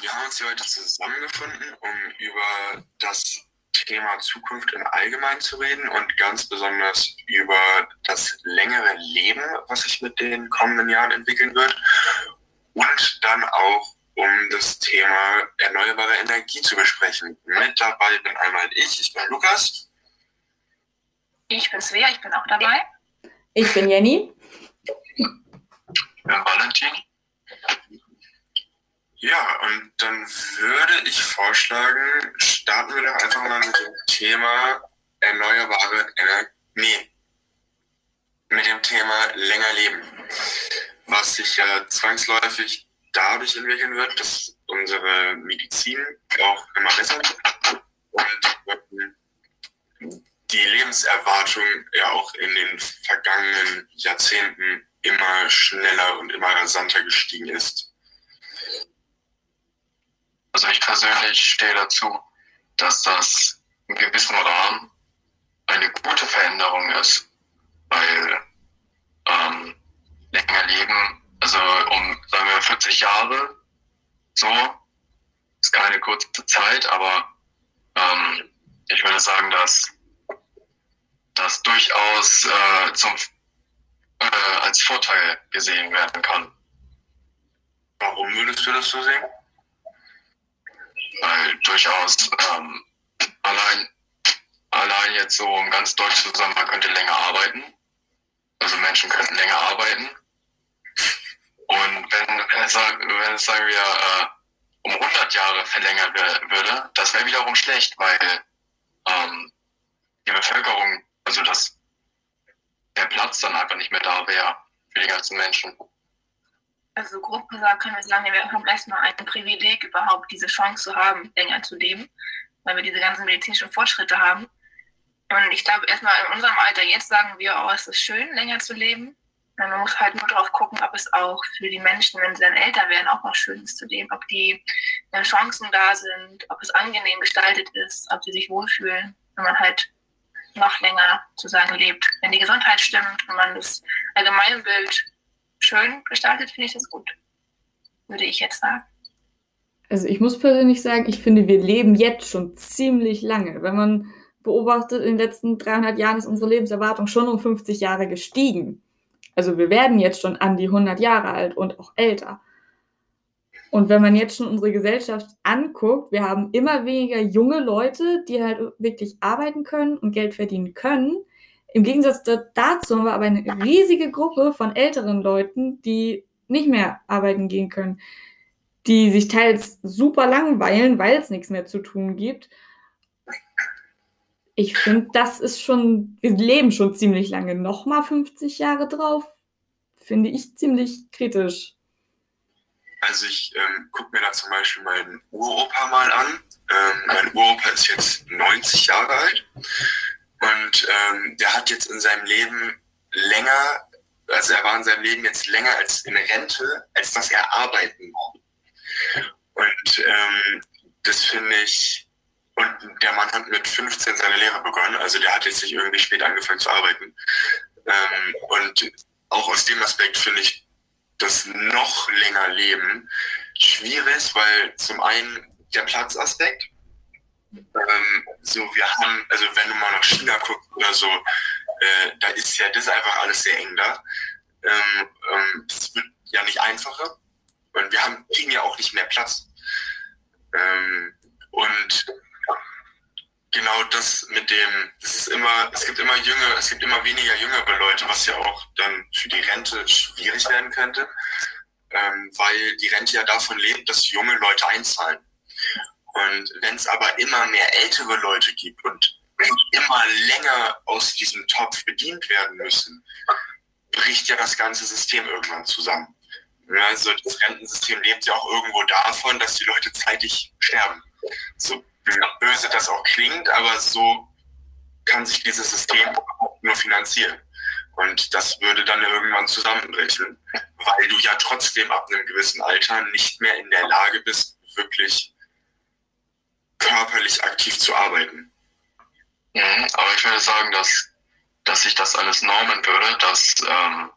wir haben uns hier heute zusammengefunden, um über das Thema Zukunft im Allgemeinen zu reden und ganz besonders über das längere Leben, was sich mit den kommenden Jahren entwickeln wird und dann auch um das Thema erneuerbare Energie zu besprechen. Mit dabei bin einmal ich, ich bin Lukas. Ich bin Svea, ich bin auch dabei. Ich bin Jenny. Ich bin Valentin. Ja, und dann würde ich vorschlagen, starten wir doch einfach mal mit dem Thema erneuerbare Energie. Nee, mit dem Thema länger leben. Was sich ja zwangsläufig dadurch entwickeln wird, dass unsere Medizin auch immer besser wird und die Lebenserwartung ja auch in den vergangenen Jahrzehnten immer schneller und immer rasanter gestiegen ist. Ich persönlich stehe dazu, dass das in gewissem Rahmen eine gute Veränderung ist, weil ähm, länger leben, also um, sagen wir, 40 Jahre, so, ist keine kurze Zeit, aber ähm, ich würde sagen, dass das durchaus äh, zum, äh, als Vorteil gesehen werden kann. Warum würdest du das so sehen? Durchaus ähm, allein, allein jetzt so um ganz Deutsch zu man könnte länger arbeiten. Also Menschen könnten länger arbeiten. Und wenn, wenn, es, wenn es sagen wir, äh, um 100 Jahre verlängert würde, das wäre wiederum schlecht, weil ähm, die Bevölkerung, also das, der Platz dann einfach nicht mehr da wäre für die ganzen Menschen also grob gesagt können wir sagen, wir haben erstmal ein Privileg, überhaupt diese Chance zu haben, länger zu leben, weil wir diese ganzen medizinischen Fortschritte haben. Und ich glaube, erstmal in unserem Alter jetzt sagen wir, oh, es ist schön, länger zu leben. Man muss halt nur darauf gucken, ob es auch für die Menschen, wenn sie dann älter werden, auch noch schön ist zu leben, ob die äh, Chancen da sind, ob es angenehm gestaltet ist, ob sie sich wohlfühlen, wenn man halt noch länger zusammen lebt. Wenn die Gesundheit stimmt und man das Allgemeinbild schön gestaltet, finde ich das gut. Würde ich jetzt sagen. Also ich muss persönlich sagen, ich finde, wir leben jetzt schon ziemlich lange. Wenn man beobachtet, in den letzten 300 Jahren ist unsere Lebenserwartung schon um 50 Jahre gestiegen. Also wir werden jetzt schon an die 100 Jahre alt und auch älter. Und wenn man jetzt schon unsere Gesellschaft anguckt, wir haben immer weniger junge Leute, die halt wirklich arbeiten können und Geld verdienen können. Im Gegensatz dazu haben wir aber eine riesige Gruppe von älteren Leuten, die nicht mehr arbeiten gehen können, die sich teils super langweilen, weil es nichts mehr zu tun gibt. Ich finde, das ist schon, wir leben schon ziemlich lange. Nochmal 50 Jahre drauf, finde ich ziemlich kritisch. Also ich ähm, gucke mir da zum Beispiel meinen Uropa mal an. Ähm, mein Uropa ist jetzt 90 Jahre alt. Und ähm, der hat jetzt in seinem Leben länger, also er war in seinem Leben jetzt länger als in Rente, als dass er arbeiten war. Und ähm, das finde ich, und der Mann hat mit 15 seine Lehre begonnen, also der hat jetzt nicht irgendwie spät angefangen zu arbeiten. Ähm, und auch aus dem Aspekt finde ich das noch länger Leben schwierig, weil zum einen der Platzaspekt, ähm, so, wir haben, also wenn du mal nach China guckst oder so, äh, da ist ja das einfach alles sehr eng da. Ähm, ähm, es wird ja nicht einfacher und wir haben kriegen ja auch nicht mehr Platz. Ähm, und genau das mit dem, es ist immer, es gibt immer jüngere, es gibt immer weniger jüngere Leute, was ja auch dann für die Rente schwierig werden könnte, ähm, weil die Rente ja davon lebt, dass junge Leute einzahlen. Und wenn es aber immer mehr ältere Leute gibt und immer länger aus diesem Topf bedient werden müssen, bricht ja das ganze System irgendwann zusammen. Also das Rentensystem lebt ja auch irgendwo davon, dass die Leute zeitig sterben. So böse das auch klingt, aber so kann sich dieses System nur finanzieren. Und das würde dann irgendwann zusammenbrechen, weil du ja trotzdem ab einem gewissen Alter nicht mehr in der Lage bist, wirklich körperlich aktiv zu arbeiten. Mhm, aber ich würde sagen, dass, dass sich das alles normen würde, dass ähm,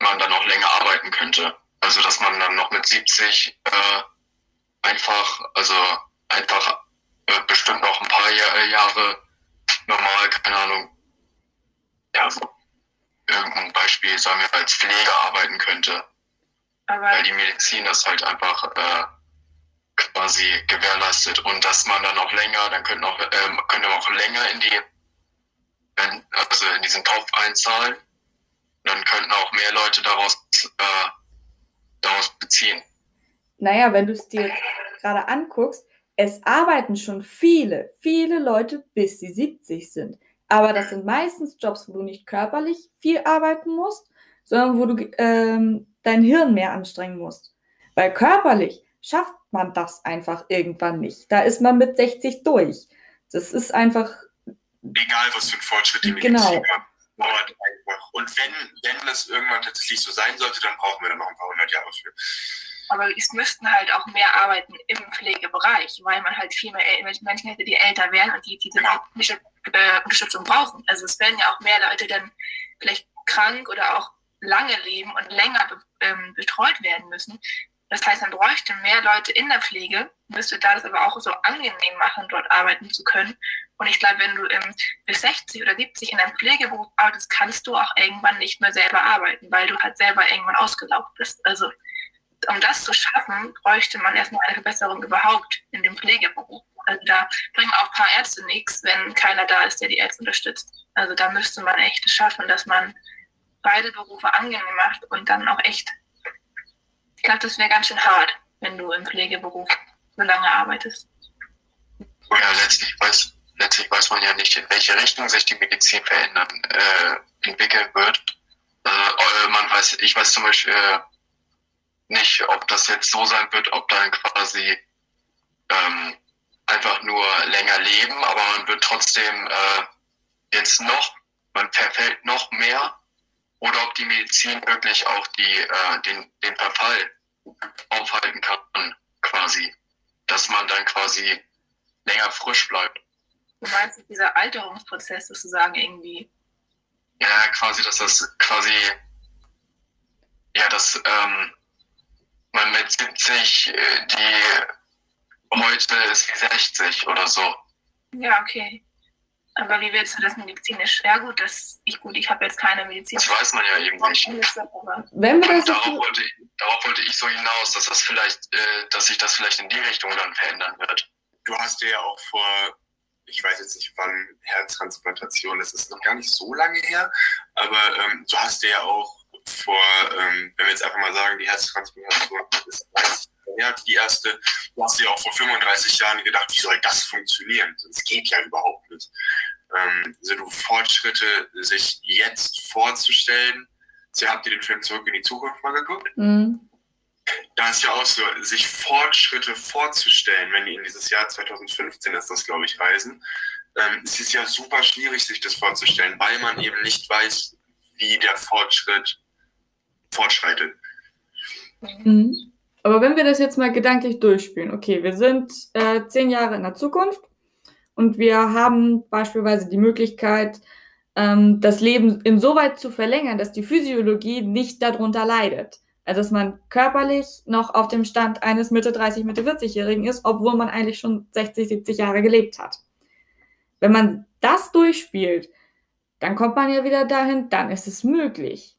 man dann noch länger arbeiten könnte. Also dass man dann noch mit 70 äh, einfach, also einfach äh, bestimmt noch ein paar Jahr, äh, Jahre normal, keine Ahnung, ja, irgendein Beispiel, sagen wir, als Pfleger arbeiten könnte. Aber weil die Medizin das halt einfach äh, quasi gewährleistet und dass man dann auch länger, dann könnte auch, ähm, könnte auch länger in die, also in diesen Topf einzahlen. Dann könnten auch mehr Leute daraus, äh, daraus beziehen. Naja, wenn du es dir gerade anguckst, es arbeiten schon viele, viele Leute, bis sie 70 sind. Aber das sind meistens Jobs, wo du nicht körperlich viel arbeiten musst, sondern wo du ähm, dein Hirn mehr anstrengen musst. Weil körperlich schafft man das einfach irgendwann nicht. Da ist man mit 60 durch. Das ist einfach. Egal, was für ein Fortschritt die Genau. Medizin hat, dauert einfach. Und wenn, wenn das irgendwann tatsächlich so sein sollte, dann brauchen wir da noch ein paar hundert Jahre für. Aber es müssten halt auch mehr arbeiten im Pflegebereich, weil man halt viel mehr Menschen hätte, die älter werden und die diese Genau. äh, Unterstützung brauchen. Also es werden ja auch mehr Leute dann vielleicht krank oder auch lange leben und länger be ähm, betreut werden müssen. Das heißt, man bräuchte mehr Leute in der Pflege, müsste da das aber auch so angenehm machen, dort arbeiten zu können. Und ich glaube, wenn du ähm, bis 60 oder 70 in einem Pflegeberuf arbeitest, kannst du auch irgendwann nicht mehr selber arbeiten, weil du halt selber irgendwann ausgelaugt bist. Also um das zu schaffen, bräuchte man erstmal eine Verbesserung überhaupt in dem Pflegeberuf. Also da bringen auch ein paar Ärzte nichts, wenn keiner da ist, der die Ärzte unterstützt. Also da müsste man echt schaffen, dass man beide Berufe angenehm macht und dann auch echt. Ich glaube, das wäre ganz schön hart, wenn du im Pflegeberuf so lange arbeitest. Ja, letztlich weiß, letztlich weiß man ja nicht, in welche Richtung sich die Medizin verändern, äh, entwickeln wird. Äh, man weiß, ich weiß zum Beispiel äh, nicht, ob das jetzt so sein wird, ob dann quasi ähm, einfach nur länger leben, aber man wird trotzdem äh, jetzt noch, man verfällt noch mehr, oder ob die Medizin wirklich auch die, äh, den, den Verfall aufhalten kann, quasi. Dass man dann quasi länger frisch bleibt. Du meinst, dieser Alterungsprozess sozusagen irgendwie. Ja, quasi, dass das quasi, ja, dass ähm, man mit 70 äh, die heute ist wie 60 oder so. Ja, okay. Aber wie willst du das medizinisch? Ja gut, das ich gut, ich habe jetzt keine Medizin. Das weiß man ja eben nicht. Wenn wir das Und darauf wollte, ich, darauf wollte ich so hinaus, dass das vielleicht, äh, dass sich das vielleicht in die Richtung dann verändern wird. Du hast dir ja auch vor, ich weiß jetzt nicht wann, Herztransplantation, das ist noch gar nicht so lange her, aber ähm, du hast dir ja auch vor, ähm, wenn wir jetzt einfach mal sagen, die Herztransplantation ist 30 Her, die erste, du hast dir auch vor 35 Jahren gedacht, wie soll das funktionieren? Das geht ja überhaupt nicht. Ähm, also du Fortschritte sich jetzt vorzustellen, Sie habt ihr den Film Zurück in die Zukunft mal geguckt? Mhm. Da ist ja auch so, sich Fortschritte vorzustellen, wenn die in dieses Jahr 2015 ist das, glaube ich, reisen. Ähm, es ist ja super schwierig, sich das vorzustellen, weil man eben nicht weiß, wie der Fortschritt fortschreitet. Mhm. Aber wenn wir das jetzt mal gedanklich durchspielen, okay, wir sind äh, zehn Jahre in der Zukunft und wir haben beispielsweise die Möglichkeit, ähm, das Leben insoweit zu verlängern, dass die Physiologie nicht darunter leidet. Also dass man körperlich noch auf dem Stand eines Mitte 30, Mitte 40-Jährigen ist, obwohl man eigentlich schon 60, 70 Jahre gelebt hat. Wenn man das durchspielt, dann kommt man ja wieder dahin, dann ist es möglich.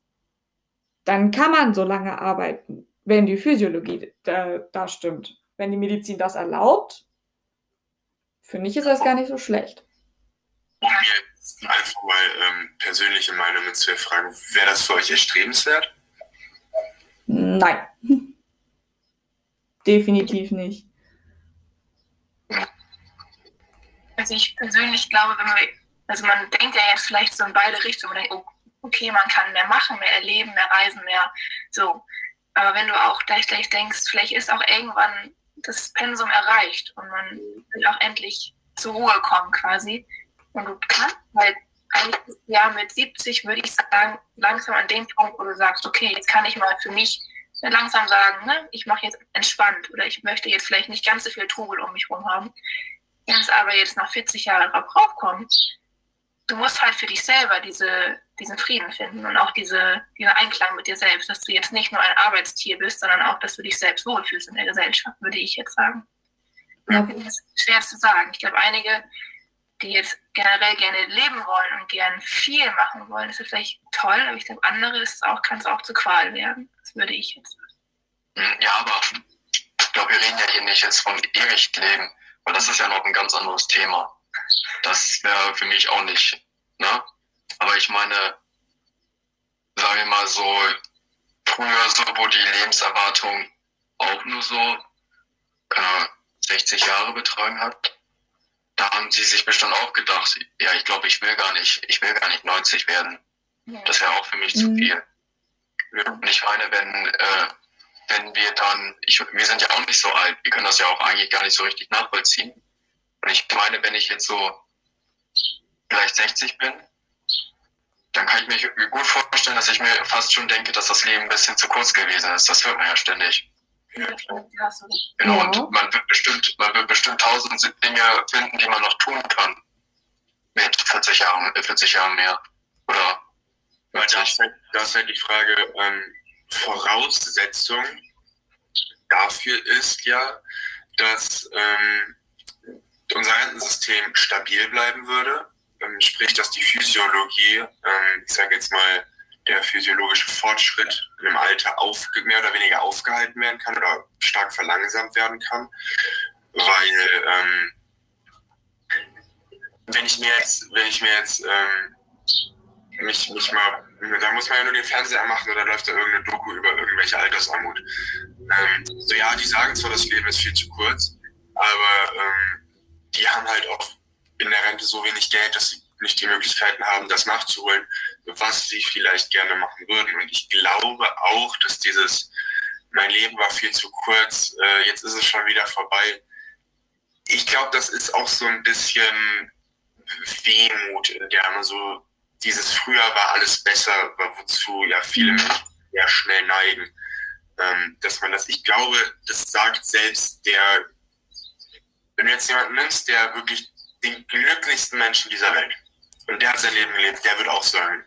Dann kann man so lange arbeiten, wenn die Physiologie da, da stimmt. Wenn die Medizin das erlaubt, finde ich, ist das gar nicht so schlecht. Um mir jetzt einfach mal ähm, persönliche Meinungen zu erfragen, wäre das für euch erstrebenswert? Nein. Definitiv nicht. Also ich persönlich glaube, wenn man, also man denkt ja jetzt vielleicht so in beide Richtungen, man denkt, oh, okay, man kann mehr machen, mehr erleben, mehr reisen, mehr so. Aber wenn du auch gleichzeitig denkst, vielleicht ist auch irgendwann das Pensum erreicht und man will auch endlich zur Ruhe kommen quasi. Und du kannst halt eigentlich ja mit 70 würde ich sagen, langsam an dem Punkt, wo du sagst, okay, jetzt kann ich mal für mich langsam sagen, ne, ich mache jetzt entspannt oder ich möchte jetzt vielleicht nicht ganz so viel Trubel um mich herum haben. Wenn es aber jetzt nach 40 Jahren drauf raufkommt, du musst halt für dich selber diese diesen Frieden finden und auch diese, diese Einklang mit dir selbst, dass du jetzt nicht nur ein Arbeitstier bist, sondern auch, dass du dich selbst wohlfühlst in der Gesellschaft, würde ich jetzt sagen. Ja. Das ist schwer zu sagen. Ich glaube, einige, die jetzt generell gerne leben wollen und gern viel machen wollen, ist vielleicht toll, aber ich glaube, andere ist auch, kann es auch zu Qual werden. Das würde ich jetzt sagen. Ja, aber ich glaube, wir reden ja hier nicht jetzt von ewig leben, weil das ist ja noch ein ganz anderes Thema. Das wäre für mich auch nicht, ne? Aber ich meine, sagen wir mal so, früher so, wo die Lebenserwartung auch nur so, keine 60 Jahre betragen hat, da haben sie sich bestimmt auch gedacht, ja, ich glaube, ich will gar nicht, ich will gar nicht 90 werden. Das wäre auch für mich mhm. zu viel. Und ich meine, wenn, äh, wenn wir dann, ich, wir sind ja auch nicht so alt, wir können das ja auch eigentlich gar nicht so richtig nachvollziehen. Und ich meine, wenn ich jetzt so vielleicht 60 bin, dann kann ich mir gut vorstellen, dass ich mir fast schon denke, dass das Leben ein bisschen zu kurz gewesen ist. Das hört man ja ständig. Ja, genau, und man wird bestimmt, man wird bestimmt tausend Dinge finden, die man noch tun kann. Mit 40 Jahren, 40 äh, Jahren mehr. Oder? Das ist, halt, das ist halt die Frage, ähm, Voraussetzung dafür ist ja, dass ähm, unser Rentensystem stabil bleiben würde ähm, sprich, dass die Physiologie, ähm, ich sage jetzt mal, der physiologische Fortschritt im Alter auf, mehr oder weniger aufgehalten werden kann oder stark verlangsamt werden kann, weil ähm, wenn ich mir jetzt, wenn ich mir jetzt ähm, mich, mich mal, da muss man ja nur den Fernseher machen oder läuft da irgendeine Doku über irgendwelche Altersarmut. Ähm, so ja, die sagen zwar, das Leben ist viel zu kurz, aber ähm, die haben halt auch in der Rente so wenig Geld, dass sie nicht die Möglichkeiten haben, das nachzuholen, was sie vielleicht gerne machen würden. Und ich glaube auch, dass dieses, mein Leben war viel zu kurz, äh, jetzt ist es schon wieder vorbei. Ich glaube, das ist auch so ein bisschen Wehmut, in der man so, dieses früher war alles besser, wozu ja viele mhm. Menschen sehr schnell neigen. Ähm, dass man das, ich glaube, das sagt selbst der, wenn du jetzt jemanden nimmst, der wirklich den glücklichsten Menschen dieser Welt. Und der hat sein Leben gelebt, der wird auch sagen,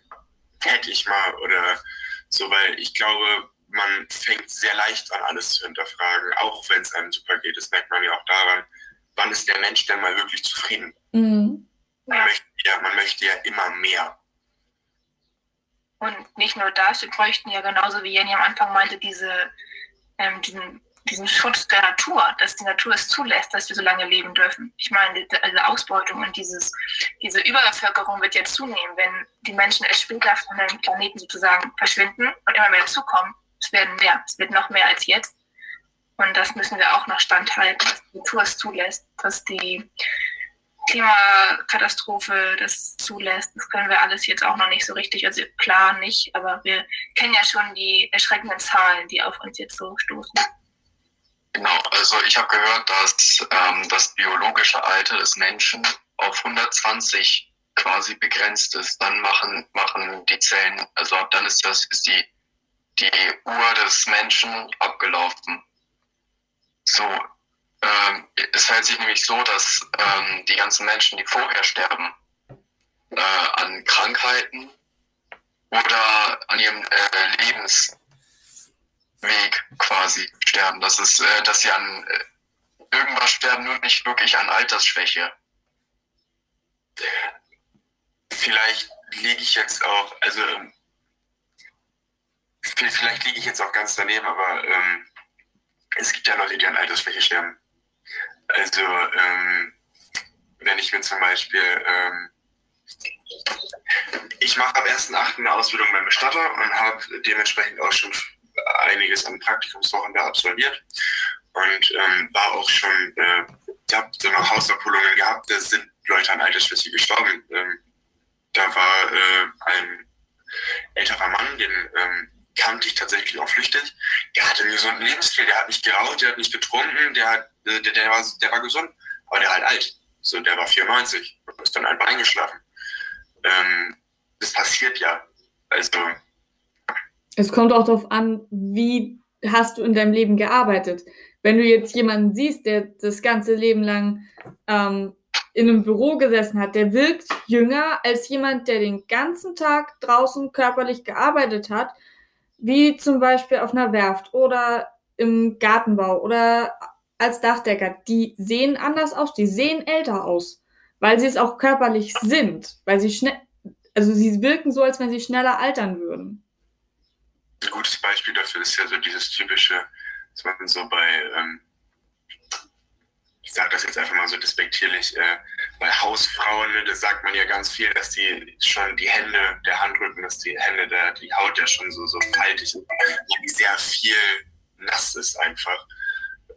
hätte ich mal oder so, weil ich glaube, man fängt sehr leicht an, alles zu hinterfragen, auch wenn es einem super geht. Das merkt man ja auch daran, wann ist der Mensch denn mal wirklich zufrieden? Mhm. Man, möchte ja, man möchte ja immer mehr. Und nicht nur das, wir bräuchten ja genauso, wie Jenny am Anfang meinte, diese, ähm, diesen diesen Schutz der Natur, dass die Natur es zulässt, dass wir so lange leben dürfen. Ich meine, diese Ausbeutung und dieses, diese Überbevölkerung wird ja zunehmen, wenn die Menschen erst später von dem Planeten sozusagen verschwinden und immer mehr dazukommen. Es werden mehr, es wird noch mehr als jetzt. Und das müssen wir auch noch standhalten, dass die Natur es zulässt, dass die Klimakatastrophe das zulässt. Das können wir alles jetzt auch noch nicht so richtig, also klar nicht, aber wir kennen ja schon die erschreckenden Zahlen, die auf uns jetzt so stoßen. Genau, also ich habe gehört, dass ähm, das biologische Alter des Menschen auf 120 quasi begrenzt ist. Dann machen, machen die Zellen, also ab dann ist das, ist die, die Uhr des Menschen abgelaufen. So, ähm, es verhält sich nämlich so, dass ähm, die ganzen Menschen, die vorher sterben, äh, an Krankheiten oder an ihrem äh, Lebens Weg quasi sterben. Das ist, äh, dass sie an äh, irgendwas sterben, nur nicht wirklich an Altersschwäche. Vielleicht liege ich jetzt auch, also vielleicht liege ich jetzt auch ganz daneben, aber ähm, es gibt ja Leute, die an Altersschwäche sterben. Also ähm, wenn ich mir zum Beispiel ähm, ich mache am 1.8. eine Ausbildung beim Bestatter und habe dementsprechend auch schon einiges an Praktikumswochen absolviert und ähm, war auch schon, äh, ich habe so noch Hausabholungen gehabt, da sind Leute an Altersschwäche gestorben. Ähm, da war äh, ein älterer Mann, den ähm, kannte ich tatsächlich auch flüchtig. Der hatte einen gesunden Lebensstil, der hat nicht geraucht, der hat nicht getrunken, der, hat, äh, der, der, war, der war gesund, aber der war halt alt. So, der war 94 und ist dann einfach eingeschlafen. Ähm, das passiert ja. Also es kommt auch darauf an, wie hast du in deinem Leben gearbeitet. Wenn du jetzt jemanden siehst, der das ganze Leben lang ähm, in einem Büro gesessen hat, der wirkt jünger als jemand, der den ganzen Tag draußen körperlich gearbeitet hat, wie zum Beispiel auf einer Werft oder im Gartenbau oder als Dachdecker. Die sehen anders aus, die sehen älter aus, weil sie es auch körperlich sind, weil sie schnell, also sie wirken so, als wenn sie schneller altern würden. Ein gutes Beispiel dafür ist ja so dieses typische, dass man so bei ähm, ich sage das jetzt einfach mal so despektierlich, äh, bei Hausfrauen, ne, da sagt man ja ganz viel, dass die schon die Hände, der Handrücken, dass die Hände, der, die Haut ja schon so, so faltig und sehr viel nass ist einfach.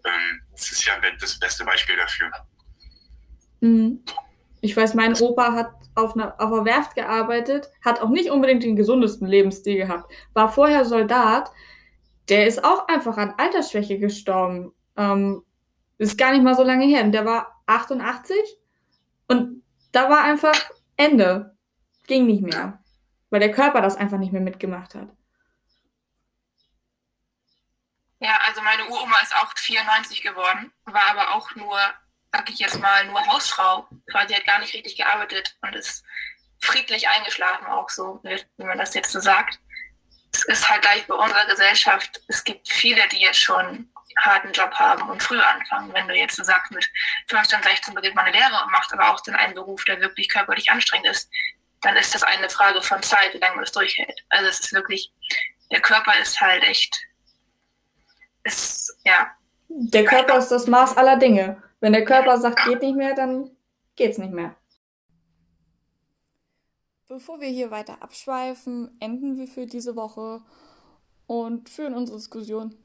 Ähm, das ist ja das beste Beispiel dafür. Mhm. Ich weiß, mein Opa hat auf einer, auf einer Werft gearbeitet, hat auch nicht unbedingt den gesundesten Lebensstil gehabt, war vorher Soldat, der ist auch einfach an Altersschwäche gestorben. Ähm, ist gar nicht mal so lange her. Und der war 88 und da war einfach Ende. Ging nicht mehr. Weil der Körper das einfach nicht mehr mitgemacht hat. Ja, also meine Uroma ist auch 94 geworden, war aber auch nur, sag ich jetzt mal, nur Hausfrau. Quasi hat gar nicht richtig gearbeitet und ist friedlich eingeschlafen, auch so, wie man das jetzt so sagt. Es ist halt gleich bei unserer Gesellschaft, es gibt viele, die jetzt schon harten Job haben und früh anfangen. Wenn du jetzt so sagst, mit 15, 16 beginnt man eine Lehre und macht aber auch dann einen Beruf, der wirklich körperlich anstrengend ist, dann ist das eine Frage von Zeit, wie lange man das durchhält. Also es ist wirklich, der Körper ist halt echt, ist, ja. Der Körper ist das Maß aller Dinge. Wenn der Körper sagt, geht nicht mehr, dann geht's nicht mehr. Bevor wir hier weiter abschweifen, enden wir für diese Woche und führen unsere Diskussion